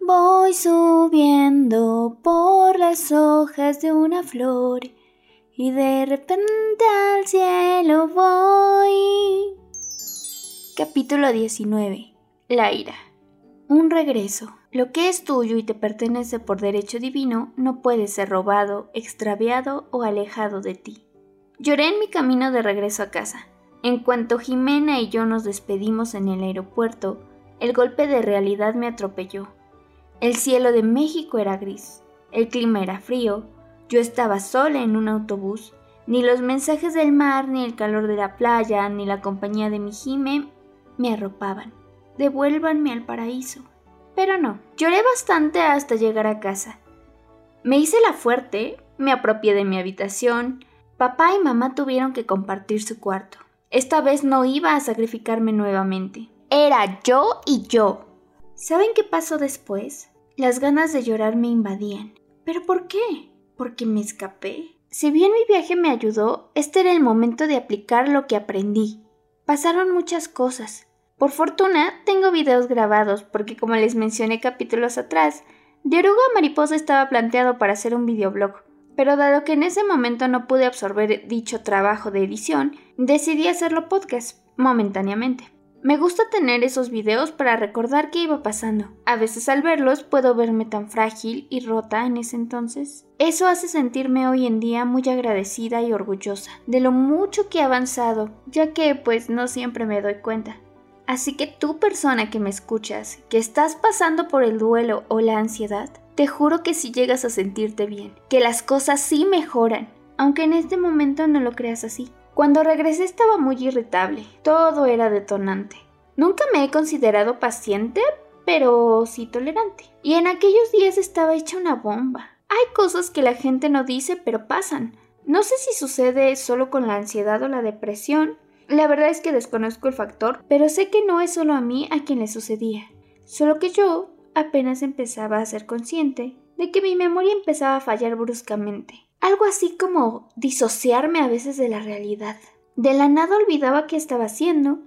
voy subiendo por las hojas de una flor y de repente al cielo voy. Capítulo 19. La ira. Un regreso. Lo que es tuyo y te pertenece por derecho divino no puede ser robado, extraviado o alejado de ti. Lloré en mi camino de regreso a casa. En cuanto Jimena y yo nos despedimos en el aeropuerto, el golpe de realidad me atropelló. El cielo de México era gris, el clima era frío, yo estaba sola en un autobús, ni los mensajes del mar, ni el calor de la playa, ni la compañía de mi Jime me arropaban. Devuélvanme al paraíso. Pero no, lloré bastante hasta llegar a casa. Me hice la fuerte, me apropié de mi habitación, papá y mamá tuvieron que compartir su cuarto. Esta vez no iba a sacrificarme nuevamente. Era yo y yo. ¿Saben qué pasó después? Las ganas de llorar me invadían. ¿Pero por qué? ¿Porque me escapé? Si bien mi viaje me ayudó, este era el momento de aplicar lo que aprendí. Pasaron muchas cosas. Por fortuna, tengo videos grabados porque como les mencioné capítulos atrás, de oruga mariposa estaba planteado para hacer un videoblog pero dado que en ese momento no pude absorber dicho trabajo de edición, decidí hacerlo podcast momentáneamente. Me gusta tener esos videos para recordar qué iba pasando. A veces al verlos puedo verme tan frágil y rota en ese entonces. Eso hace sentirme hoy en día muy agradecida y orgullosa de lo mucho que he avanzado, ya que pues no siempre me doy cuenta. Así que tú persona que me escuchas, que estás pasando por el duelo o la ansiedad, te juro que si llegas a sentirte bien, que las cosas sí mejoran, aunque en este momento no lo creas así. Cuando regresé estaba muy irritable, todo era detonante. Nunca me he considerado paciente, pero sí tolerante. Y en aquellos días estaba hecha una bomba. Hay cosas que la gente no dice, pero pasan. No sé si sucede solo con la ansiedad o la depresión. La verdad es que desconozco el factor, pero sé que no es solo a mí a quien le sucedía. Solo que yo apenas empezaba a ser consciente de que mi memoria empezaba a fallar bruscamente. Algo así como disociarme a veces de la realidad. De la nada olvidaba qué estaba haciendo,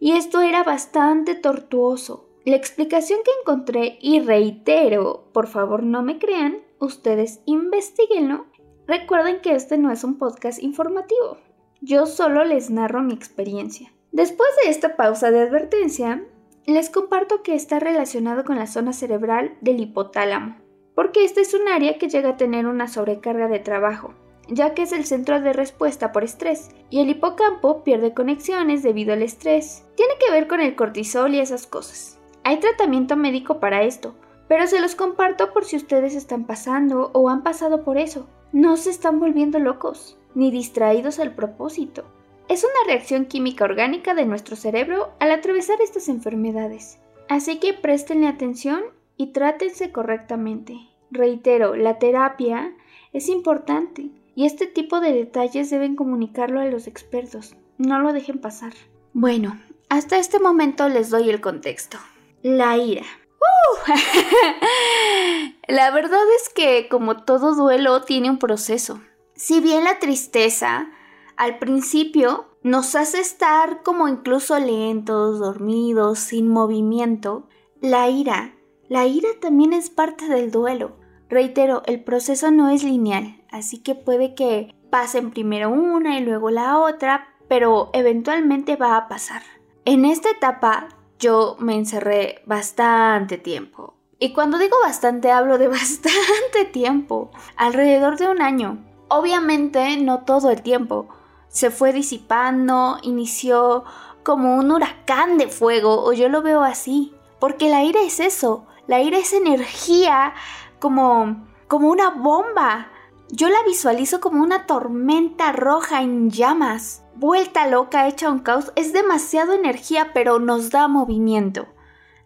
y esto era bastante tortuoso. La explicación que encontré, y reitero, por favor no me crean, ustedes investiguenlo. Recuerden que este no es un podcast informativo. Yo solo les narro mi experiencia. Después de esta pausa de advertencia, les comparto que está relacionado con la zona cerebral del hipotálamo, porque esta es un área que llega a tener una sobrecarga de trabajo, ya que es el centro de respuesta por estrés, y el hipocampo pierde conexiones debido al estrés. Tiene que ver con el cortisol y esas cosas. Hay tratamiento médico para esto, pero se los comparto por si ustedes están pasando o han pasado por eso. No se están volviendo locos, ni distraídos al propósito. Es una reacción química orgánica de nuestro cerebro al atravesar estas enfermedades. Así que prestenle atención y trátense correctamente. Reitero, la terapia es importante y este tipo de detalles deben comunicarlo a los expertos. No lo dejen pasar. Bueno, hasta este momento les doy el contexto. La ira. ¡Uh! la verdad es que como todo duelo tiene un proceso. Si bien la tristeza al principio nos hace estar como incluso lentos, dormidos, sin movimiento. La ira, la ira también es parte del duelo. Reitero, el proceso no es lineal, así que puede que pasen primero una y luego la otra, pero eventualmente va a pasar. En esta etapa yo me encerré bastante tiempo. Y cuando digo bastante hablo de bastante tiempo, alrededor de un año. Obviamente no todo el tiempo, se fue disipando, inició como un huracán de fuego, o yo lo veo así, porque la ira es eso, la ira es energía como como una bomba. Yo la visualizo como una tormenta roja en llamas, vuelta loca, hecha un caos, es demasiado energía, pero nos da movimiento.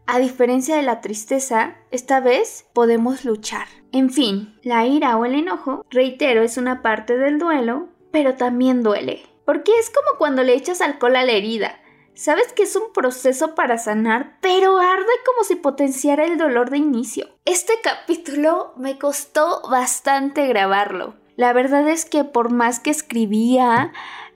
A diferencia de la tristeza, esta vez podemos luchar. En fin, la ira o el enojo, reitero, es una parte del duelo, pero también duele. Porque es como cuando le echas alcohol a la herida. Sabes que es un proceso para sanar, pero arde como si potenciara el dolor de inicio. Este capítulo me costó bastante grabarlo. La verdad es que por más que escribía,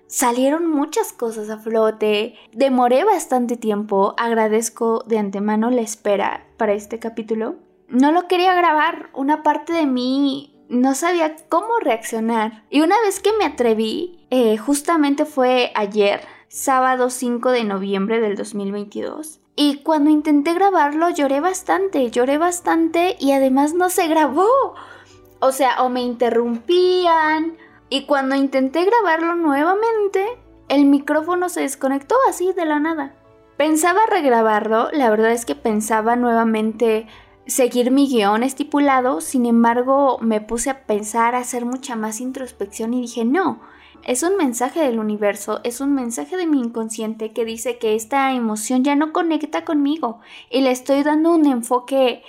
salieron muchas cosas a flote. Demoré bastante tiempo. Agradezco de antemano la espera para este capítulo. No lo quería grabar. Una parte de mí no sabía cómo reaccionar. Y una vez que me atreví, eh, justamente fue ayer, sábado 5 de noviembre del 2022. Y cuando intenté grabarlo lloré bastante, lloré bastante y además no se grabó. O sea, o me interrumpían y cuando intenté grabarlo nuevamente, el micrófono se desconectó así de la nada. Pensaba regrabarlo, la verdad es que pensaba nuevamente seguir mi guion estipulado, sin embargo me puse a pensar, a hacer mucha más introspección y dije, no, es un mensaje del universo, es un mensaje de mi inconsciente que dice que esta emoción ya no conecta conmigo y le estoy dando un enfoque,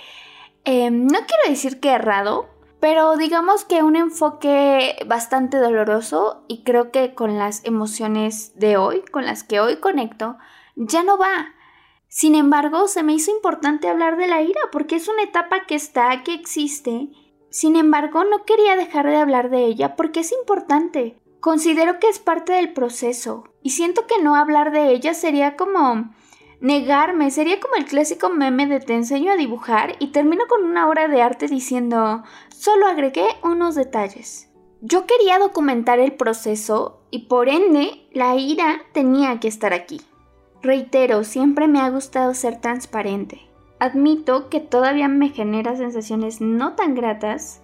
eh, no quiero decir que errado, pero digamos que un enfoque bastante doloroso y creo que con las emociones de hoy, con las que hoy conecto, ya no va. Sin embargo, se me hizo importante hablar de la ira porque es una etapa que está, que existe. Sin embargo, no quería dejar de hablar de ella porque es importante. Considero que es parte del proceso y siento que no hablar de ella sería como negarme, sería como el clásico meme de te enseño a dibujar y termino con una obra de arte diciendo Solo agregué unos detalles. Yo quería documentar el proceso y por ende la ira tenía que estar aquí. Reitero, siempre me ha gustado ser transparente. Admito que todavía me genera sensaciones no tan gratas,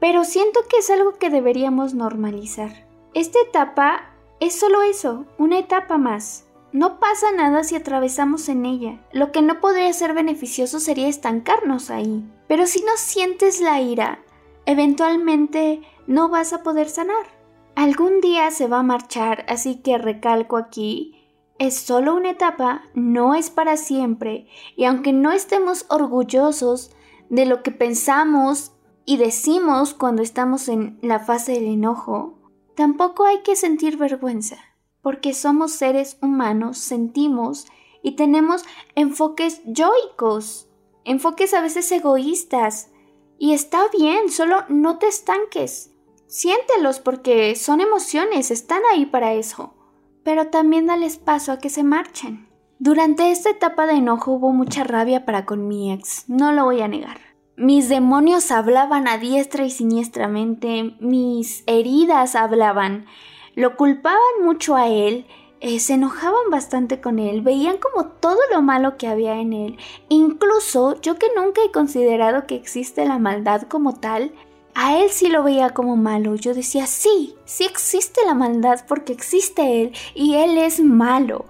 pero siento que es algo que deberíamos normalizar. Esta etapa es solo eso, una etapa más. No pasa nada si atravesamos en ella. Lo que no podría ser beneficioso sería estancarnos ahí. Pero si no sientes la ira, eventualmente no vas a poder sanar. Algún día se va a marchar, así que recalco aquí, es solo una etapa, no es para siempre, y aunque no estemos orgullosos de lo que pensamos y decimos cuando estamos en la fase del enojo, tampoco hay que sentir vergüenza, porque somos seres humanos, sentimos y tenemos enfoques yoicos, enfoques a veces egoístas, y está bien, solo no te estanques. Siéntelos porque son emociones, están ahí para eso. Pero también dales paso a que se marchen. Durante esta etapa de enojo hubo mucha rabia para con mi ex, no lo voy a negar. Mis demonios hablaban a diestra y siniestramente, mis heridas hablaban, lo culpaban mucho a él eh, se enojaban bastante con él, veían como todo lo malo que había en él. Incluso yo que nunca he considerado que existe la maldad como tal, a él sí lo veía como malo. Yo decía, sí, sí existe la maldad porque existe él y él es malo.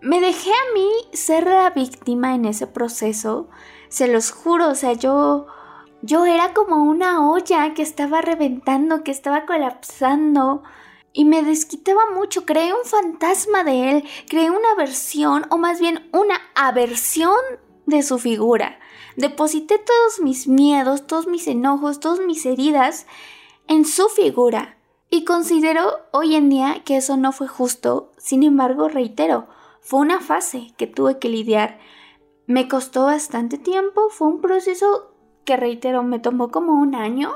Me dejé a mí ser la víctima en ese proceso, se los juro, o sea, yo... Yo era como una olla que estaba reventando, que estaba colapsando y me desquitaba mucho, creé un fantasma de él, creé una versión o más bien una aversión de su figura. Deposité todos mis miedos, todos mis enojos, todas mis heridas en su figura. Y considero hoy en día que eso no fue justo, sin embargo, reitero, fue una fase que tuve que lidiar. Me costó bastante tiempo, fue un proceso que reitero, me tomó como un año,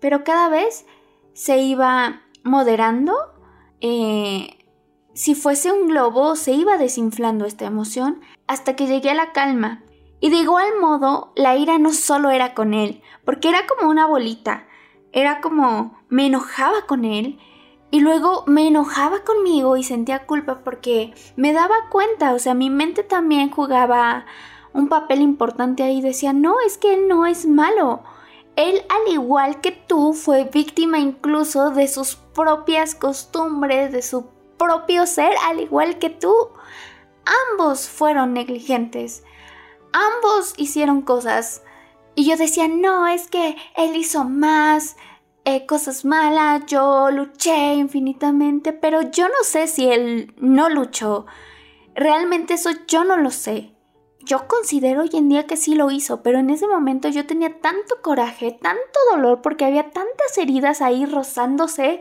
pero cada vez se iba moderando, eh, si fuese un globo se iba desinflando esta emoción hasta que llegué a la calma. Y de igual modo, la ira no solo era con él, porque era como una bolita, era como me enojaba con él y luego me enojaba conmigo y sentía culpa porque me daba cuenta, o sea, mi mente también jugaba un papel importante ahí, decía, no, es que él no es malo, él, al igual que tú, fue víctima incluso de sus propias costumbres, de su propio ser, al igual que tú. Ambos fueron negligentes. Ambos hicieron cosas. Y yo decía, no, es que él hizo más eh, cosas malas, yo luché infinitamente, pero yo no sé si él no luchó. Realmente eso yo no lo sé yo considero hoy en día que sí lo hizo, pero en ese momento yo tenía tanto coraje, tanto dolor, porque había tantas heridas ahí rozándose,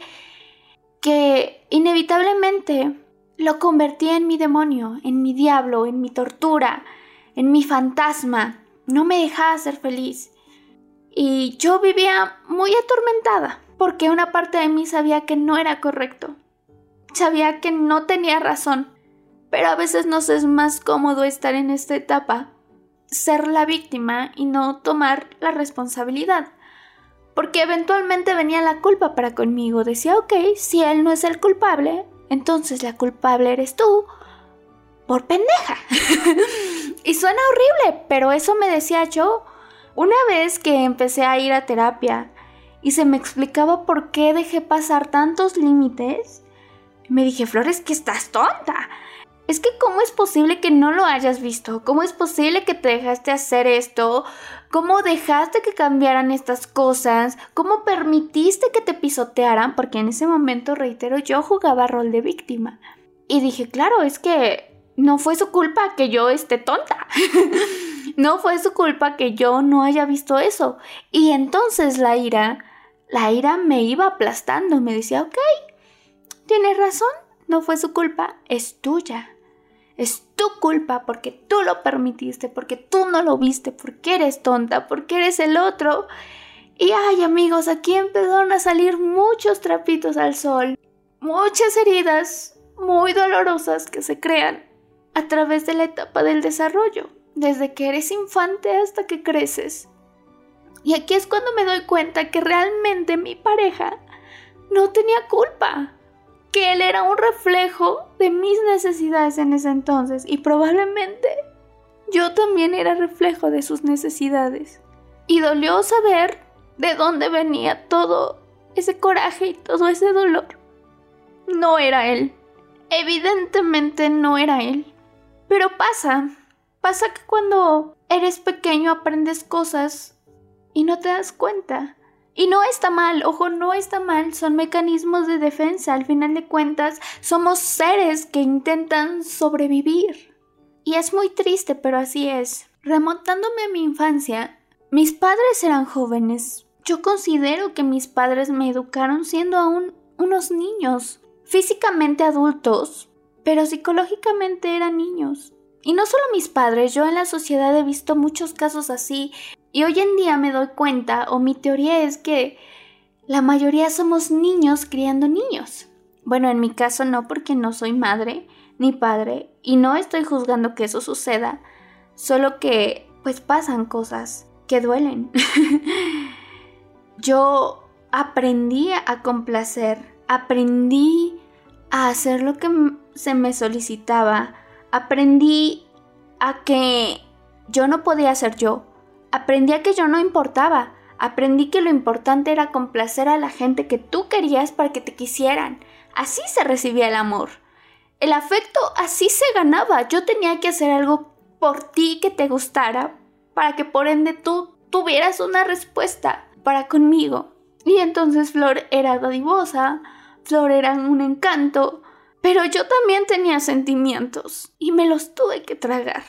que inevitablemente lo convertí en mi demonio, en mi diablo, en mi tortura, en mi fantasma. No me dejaba ser feliz. Y yo vivía muy atormentada, porque una parte de mí sabía que no era correcto. Sabía que no tenía razón, pero a veces nos es más cómodo estar en esta etapa, ser la víctima y no tomar la responsabilidad. Porque eventualmente venía la culpa para conmigo. Decía, ok, si él no es el culpable, entonces la culpable eres tú por pendeja. y suena horrible, pero eso me decía yo. Una vez que empecé a ir a terapia y se me explicaba por qué dejé pasar tantos límites, me dije, Flores, que estás tonta. Es que cómo es posible que no lo hayas visto? ¿Cómo es posible que te dejaste hacer esto? ¿Cómo dejaste que cambiaran estas cosas? ¿Cómo permitiste que te pisotearan? Porque en ese momento, reitero, yo jugaba rol de víctima. Y dije, claro, es que no fue su culpa que yo esté tonta. no fue su culpa que yo no haya visto eso. Y entonces la ira, la ira me iba aplastando. Me decía, ok, tienes razón, no fue su culpa, es tuya. Es tu culpa porque tú lo permitiste, porque tú no lo viste, porque eres tonta, porque eres el otro. Y ay amigos, aquí empezaron a salir muchos trapitos al sol, muchas heridas muy dolorosas que se crean a través de la etapa del desarrollo, desde que eres infante hasta que creces. Y aquí es cuando me doy cuenta que realmente mi pareja no tenía culpa que él era un reflejo de mis necesidades en ese entonces y probablemente yo también era reflejo de sus necesidades. Y dolió saber de dónde venía todo ese coraje y todo ese dolor. No era él. Evidentemente no era él. Pero pasa. Pasa que cuando eres pequeño aprendes cosas y no te das cuenta. Y no está mal, ojo, no está mal, son mecanismos de defensa, al final de cuentas somos seres que intentan sobrevivir. Y es muy triste, pero así es. Remontándome a mi infancia, mis padres eran jóvenes. Yo considero que mis padres me educaron siendo aún unos niños, físicamente adultos, pero psicológicamente eran niños. Y no solo mis padres, yo en la sociedad he visto muchos casos así, y hoy en día me doy cuenta, o mi teoría es que la mayoría somos niños criando niños. Bueno, en mi caso no porque no soy madre ni padre y no estoy juzgando que eso suceda, solo que pues pasan cosas que duelen. Yo aprendí a complacer, aprendí a hacer lo que se me solicitaba, aprendí a que yo no podía ser yo, Aprendí a que yo no importaba. Aprendí que lo importante era complacer a la gente que tú querías para que te quisieran. Así se recibía el amor. El afecto así se ganaba. Yo tenía que hacer algo por ti que te gustara para que por ende tú tuvieras una respuesta para conmigo. Y entonces Flor era dadivosa, Flor era un encanto, pero yo también tenía sentimientos y me los tuve que tragar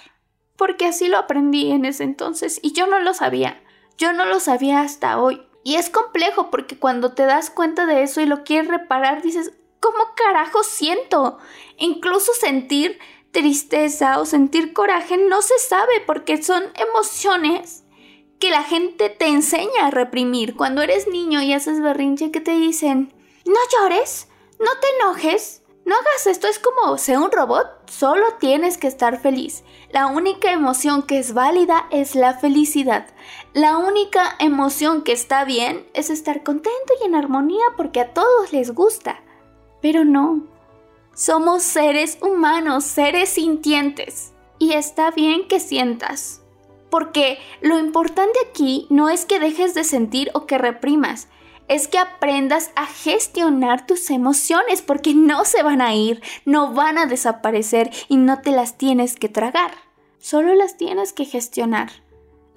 porque así lo aprendí en ese entonces y yo no lo sabía. Yo no lo sabía hasta hoy. Y es complejo porque cuando te das cuenta de eso y lo quieres reparar, dices, ¿cómo carajo siento? Incluso sentir tristeza o sentir coraje no se sabe porque son emociones que la gente te enseña a reprimir. Cuando eres niño y haces berrinche que te dicen, no llores, no te enojes, no hagas esto, es como ser un robot, solo tienes que estar feliz. La única emoción que es válida es la felicidad. La única emoción que está bien es estar contento y en armonía porque a todos les gusta. Pero no, somos seres humanos, seres sintientes. Y está bien que sientas. Porque lo importante aquí no es que dejes de sentir o que reprimas, es que aprendas a gestionar tus emociones porque no se van a ir, no van a desaparecer y no te las tienes que tragar, solo las tienes que gestionar.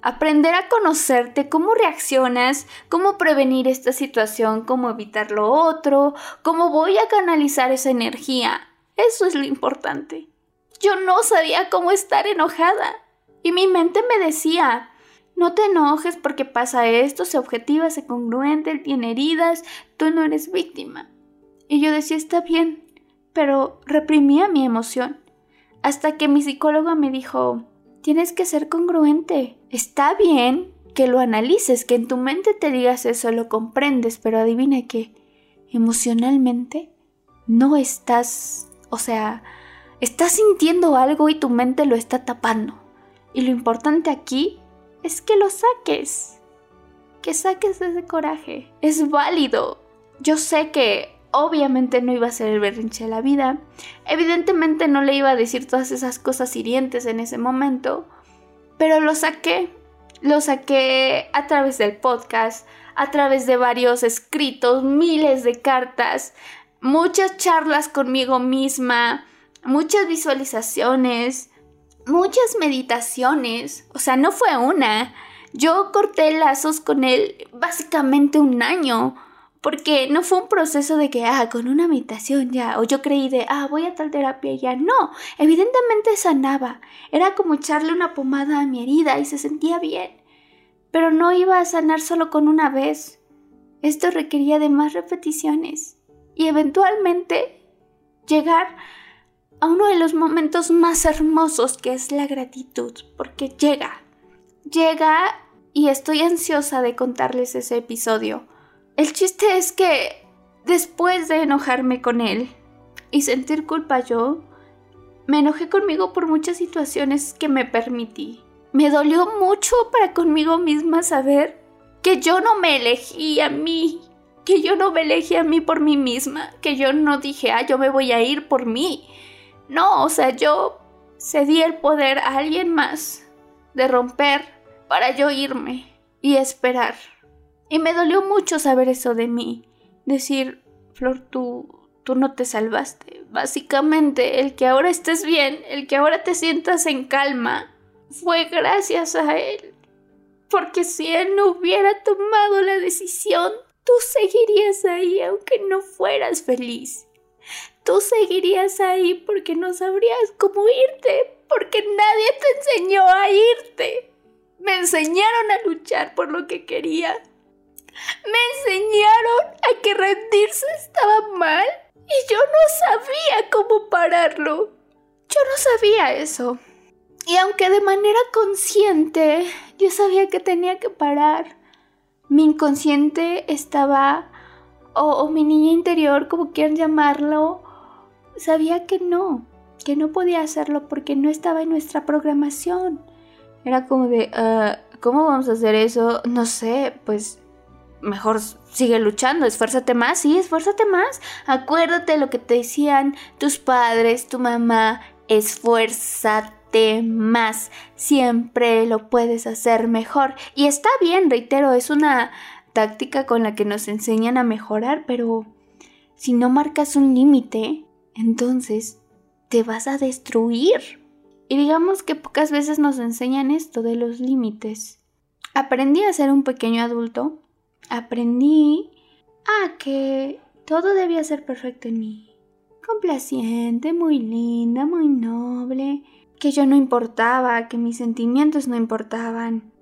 Aprender a conocerte, cómo reaccionas, cómo prevenir esta situación, cómo evitar lo otro, cómo voy a canalizar esa energía. Eso es lo importante. Yo no sabía cómo estar enojada. Y mi mente me decía, no te enojes porque pasa esto, se objetiva, se congruente, él tiene heridas, tú no eres víctima. Y yo decía, está bien, pero reprimía mi emoción. Hasta que mi psicóloga me dijo, tienes que ser congruente. Está bien que lo analices, que en tu mente te digas eso, lo comprendes, pero adivina qué, emocionalmente no estás, o sea, estás sintiendo algo y tu mente lo está tapando. Y lo importante aquí es que lo saques. Que saques ese coraje. Es válido. Yo sé que obviamente no iba a ser el berrinche de la vida. Evidentemente no le iba a decir todas esas cosas hirientes en ese momento. Pero lo saqué. Lo saqué a través del podcast, a través de varios escritos, miles de cartas, muchas charlas conmigo misma, muchas visualizaciones, muchas meditaciones. O sea, no fue una. Yo corté lazos con él básicamente un año. Porque no fue un proceso de que, ah, con una meditación ya, o yo creí de, ah, voy a tal terapia ya. No, evidentemente sanaba. Era como echarle una pomada a mi herida y se sentía bien. Pero no iba a sanar solo con una vez. Esto requería de más repeticiones. Y eventualmente llegar a uno de los momentos más hermosos que es la gratitud. Porque llega. Llega y estoy ansiosa de contarles ese episodio el chiste es que después de enojarme con él y sentir culpa yo, me enojé conmigo por muchas situaciones que me permití. Me dolió mucho para conmigo misma saber que yo no me elegí a mí, que yo no me elegí a mí por mí misma, que yo no dije, ah, yo me voy a ir por mí. No, o sea, yo cedí el poder a alguien más de romper para yo irme y esperar. Y me dolió mucho saber eso de mí. Decir, Flor, tú, tú no te salvaste. Básicamente, el que ahora estés bien, el que ahora te sientas en calma, fue gracias a él. Porque si él no hubiera tomado la decisión, tú seguirías ahí aunque no fueras feliz. Tú seguirías ahí porque no sabrías cómo irte, porque nadie te enseñó a irte. Me enseñaron a luchar por lo que quería, me enseñaron a que rendirse estaba mal y yo no sabía cómo pararlo. Yo no sabía eso. Y aunque de manera consciente yo sabía que tenía que parar, mi inconsciente estaba, o, mi niña interior, como quieran llamarlo, sabía que no, que no podía hacerlo porque no estaba en nuestra programación. Era como de, ah, ¿cómo vamos a hacer eso? No sé, pues mejor sigue luchando, esfuérzate más, sí, esfuérzate más. Acuérdate lo que te decían tus padres, tu mamá, esfuérzate más. Siempre lo puedes hacer mejor. Y está bien, reitero, es una táctica con la que nos enseñan a mejorar, pero si no marcas un límite, entonces te vas a destruir. Y digamos que pocas veces nos enseñan esto de los límites. Aprendí a ser un pequeño adulto aprendí a que todo debía ser perfecto en mí. Complaciente, muy linda, muy noble, que yo no importaba, que mis sentimientos no importaban.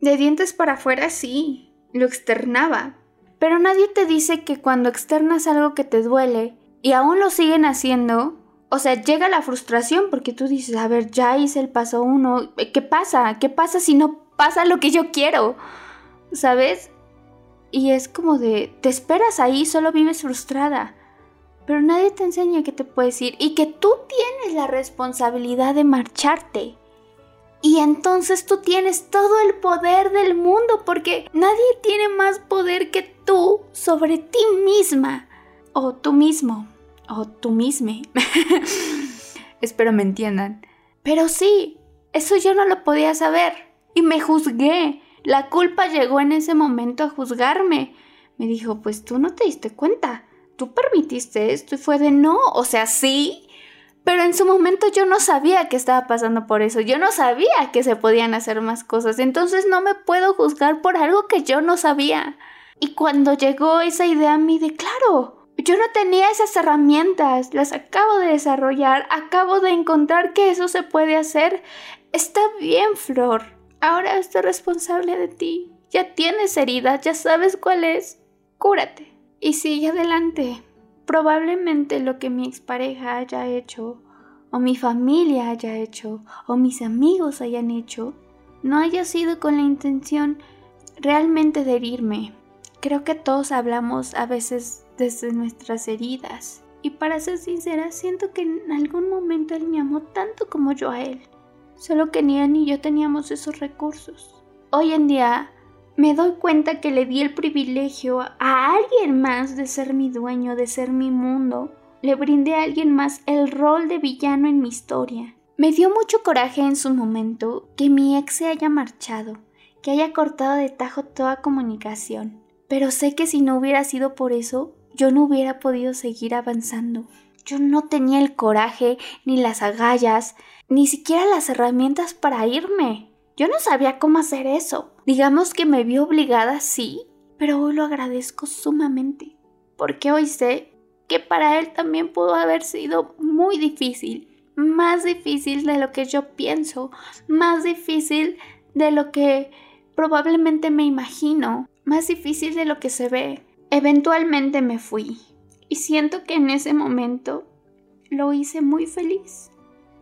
De dientes para afuera sí, lo externaba. Pero nadie te dice que cuando externas algo que te duele y aún lo siguen haciendo, o sea, llega la frustración porque tú dices, a ver, ya hice el paso uno, ¿qué pasa? ¿Qué pasa si no pasa lo que yo quiero? ¿Sabes? Y es como de, te esperas ahí, solo vives frustrada. Pero nadie te enseña que te puedes ir y que tú tienes la responsabilidad de marcharte. Y entonces tú tienes todo el poder del mundo porque nadie tiene más poder que tú sobre ti misma. O tú mismo. O tú misma. Espero me entiendan. Pero sí, eso yo no lo podía saber. Y me juzgué. La culpa llegó en ese momento a juzgarme. Me dijo, pues tú no te diste cuenta, tú permitiste esto y fue de no, o sea, sí, pero en su momento yo no sabía que estaba pasando por eso, yo no sabía que se podían hacer más cosas, entonces no me puedo juzgar por algo que yo no sabía. Y cuando llegó esa idea a mí de, claro, yo no tenía esas herramientas, las acabo de desarrollar, acabo de encontrar que eso se puede hacer. Está bien, Flor. Ahora estoy responsable de ti. Ya tienes heridas, ya sabes cuál es. Cúrate y sigue adelante. Probablemente lo que mi expareja haya hecho, o mi familia haya hecho, o mis amigos hayan hecho, no haya sido con la intención realmente de herirme. Creo que todos hablamos a veces desde nuestras heridas. Y para ser sincera, siento que en algún momento él me amó tanto como yo a él. Solo que ni él ni yo teníamos esos recursos. Hoy en día me doy cuenta que le di el privilegio a alguien más de ser mi dueño, de ser mi mundo. Le brindé a alguien más el rol de villano en mi historia. Me dio mucho coraje en su momento que mi ex se haya marchado, que haya cortado de tajo toda comunicación. Pero sé que si no hubiera sido por eso, yo no hubiera podido seguir avanzando. Yo no tenía el coraje, ni las agallas, ni siquiera las herramientas para irme. Yo no sabía cómo hacer eso. Digamos que me vi obligada, sí, pero hoy lo agradezco sumamente, porque hoy sé que para él también pudo haber sido muy difícil, más difícil de lo que yo pienso, más difícil de lo que probablemente me imagino, más difícil de lo que se ve. Eventualmente me fui y siento que en ese momento lo hice muy feliz.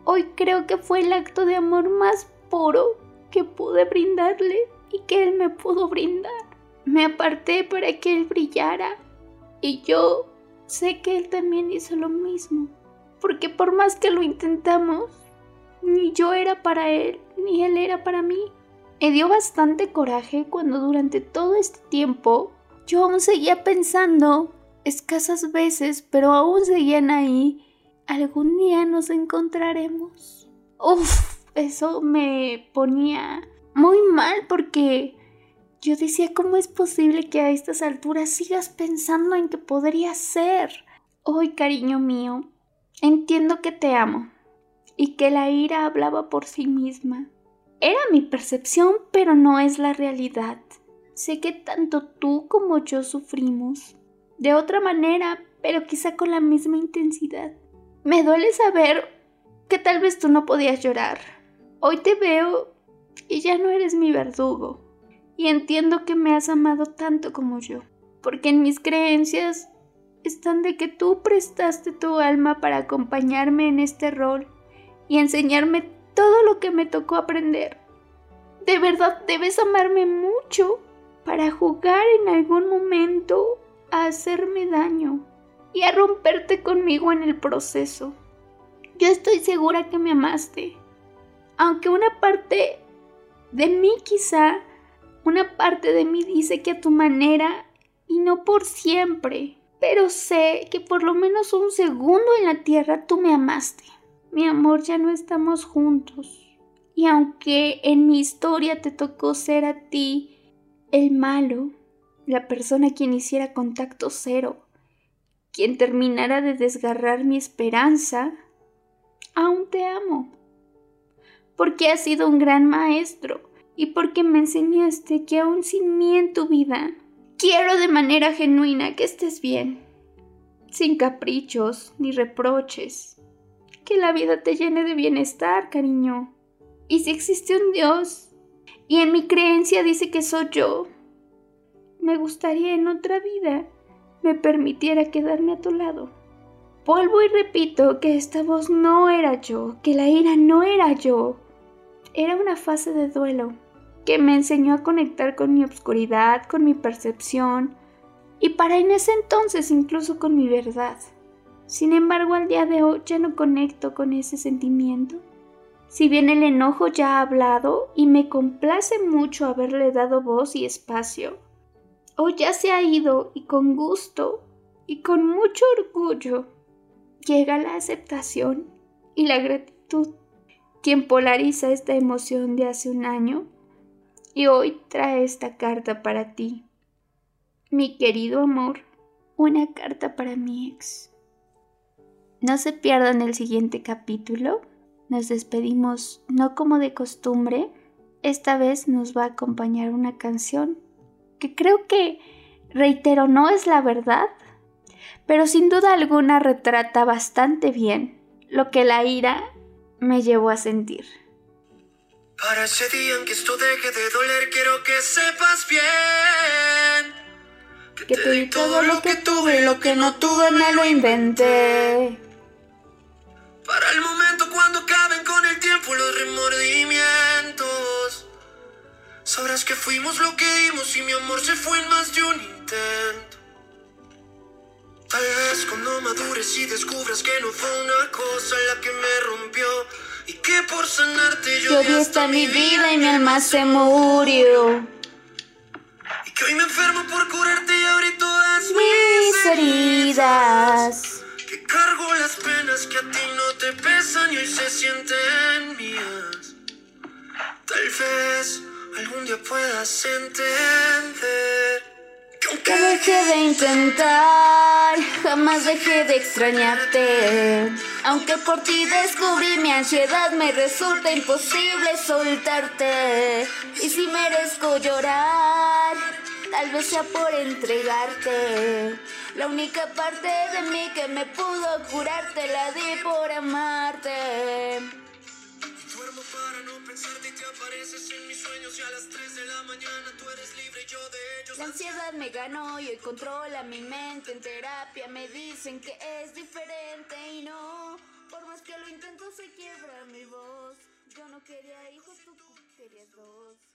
Hoy creo que fue el acto de amor más puro que pude brindarle y que él me pudo brindar. Me aparté para que él brillara y yo sé que él también hizo lo mismo, porque por más que lo intentamos, ni yo era para él, ni él era para mí. Me dio bastante coraje cuando durante todo este tiempo yo aún seguía pensando, escasas veces, pero aún seguían ahí, algún día nos encontraremos. Uf, eso me ponía muy mal porque yo decía, ¿cómo es posible que a estas alturas sigas pensando en que podría ser? Hoy, cariño mío, entiendo que te amo y que la ira hablaba por sí misma. Era mi percepción, pero no es la realidad. Sé que tanto tú como yo sufrimos. De otra manera, pero quizá con la misma intensidad. Me duele saber que tal vez tú no podías llorar. Hoy te veo y ya no eres mi verdugo. Y entiendo que me has amado tanto como yo. Porque en mis creencias están de que tú prestaste tu alma para acompañarme en este rol y enseñarme todo lo que me tocó aprender. De verdad debes amarme mucho para jugar en algún momento a hacerme daño y a romperte conmigo en el proceso. Yo estoy segura que me amaste, aunque una parte de mí quizá, una parte de mí dice que a tu manera y no por siempre, pero sé que por lo menos un segundo en la tierra tú me amaste. Mi amor, ya no estamos juntos. Y aunque en mi historia te tocó ser a ti el malo, la persona quien hiciera contacto cero, quien terminara de desgarrar mi esperanza, aún te amo. Porque has sido un gran maestro y porque me enseñaste que aún sin mí en tu vida, quiero de manera genuina que estés bien, sin caprichos ni reproches, que la vida te llene de bienestar, cariño. Y si existe un Dios, y en mi creencia dice que soy yo. Me gustaría en otra vida me permitiera quedarme a tu lado. Vuelvo y repito que esta voz no era yo, que la ira no era yo. Era una fase de duelo que me enseñó a conectar con mi obscuridad, con mi percepción y para en ese entonces incluso con mi verdad. Sin embargo, al día de hoy ya no conecto con ese sentimiento si bien el enojo ya ha hablado y me complace mucho haberle dado voz y espacio, hoy ya se ha ido y con gusto y con mucho orgullo llega la aceptación y la gratitud, quien polariza esta emoción de hace un año y hoy trae esta carta para ti. Mi querido amor, una carta para mi ex. No se pierdan el siguiente capítulo nos despedimos no como de costumbre, esta vez nos va a acompañar una canción que creo que, reitero, no es la verdad, pero sin duda alguna retrata bastante bien lo que la ira me llevó a sentir. Para ese día en que esto deje de doler, quiero que sepas bien. Que, te di todo lo que tuve, lo que no tuve me lo inventé. Para el momento tiempo los remordimientos. Sabrás que fuimos lo que dimos y mi amor se fue en más de un intento. Tal vez cuando madures y descubras que no fue una cosa la que me rompió y que por sanarte yo, Yo di hasta mi vida y mi alma se murió. y que hoy me enfermo por curarte y abrí todas Mis heridas. Que cargo las penas que a ti no te pesan y hoy se sienten mías. Tal vez algún día puedas entender que aunque Que dejé de intentar, jamás dejé de extrañarte. Aunque por ti descubrí mi ansiedad, me resulta imposible soltarte. Y si merezco llorar, tal vez sea por entregarte. La única parte de mí que me pudo curarte, la di por amarte. duermo para no pensarte y te apareces en mis sueños y a las 3 de la mañana tú eres libre y yo de ellos. La ansiedad me ganó y hoy controla mi mente. En terapia me dicen que es diferente y no. Por más que lo intento, se quiebra mi voz. Yo no quería hijos, tú querías dos.